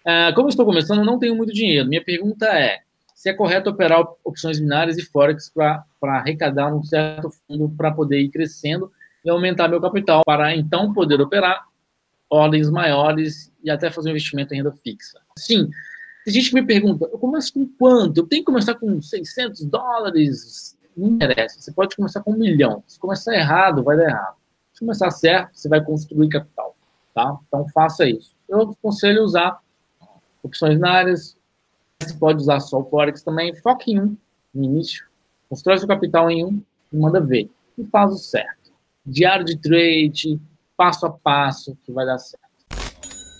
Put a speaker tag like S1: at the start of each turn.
S1: Uh, como estou começando, não tenho muito dinheiro. Minha pergunta é: se é correto operar opções binárias e forex para arrecadar um certo fundo para poder ir crescendo e aumentar meu capital, para então poder operar ordens maiores e até fazer um investimento em renda fixa. Sim, tem gente que me pergunta, eu começo com quanto? Eu tenho que começar com 600 dólares? Não interessa, você pode começar com um milhão. Se começar errado, vai dar errado. Se começar certo, você vai construir capital, tá? Então faça isso. Eu aconselho usar opções binárias, você pode usar só o Forex também, foque em um no início, constrói seu capital em um e manda ver. E faz o certo. Diário de trade, passo a passo, que vai dar certo.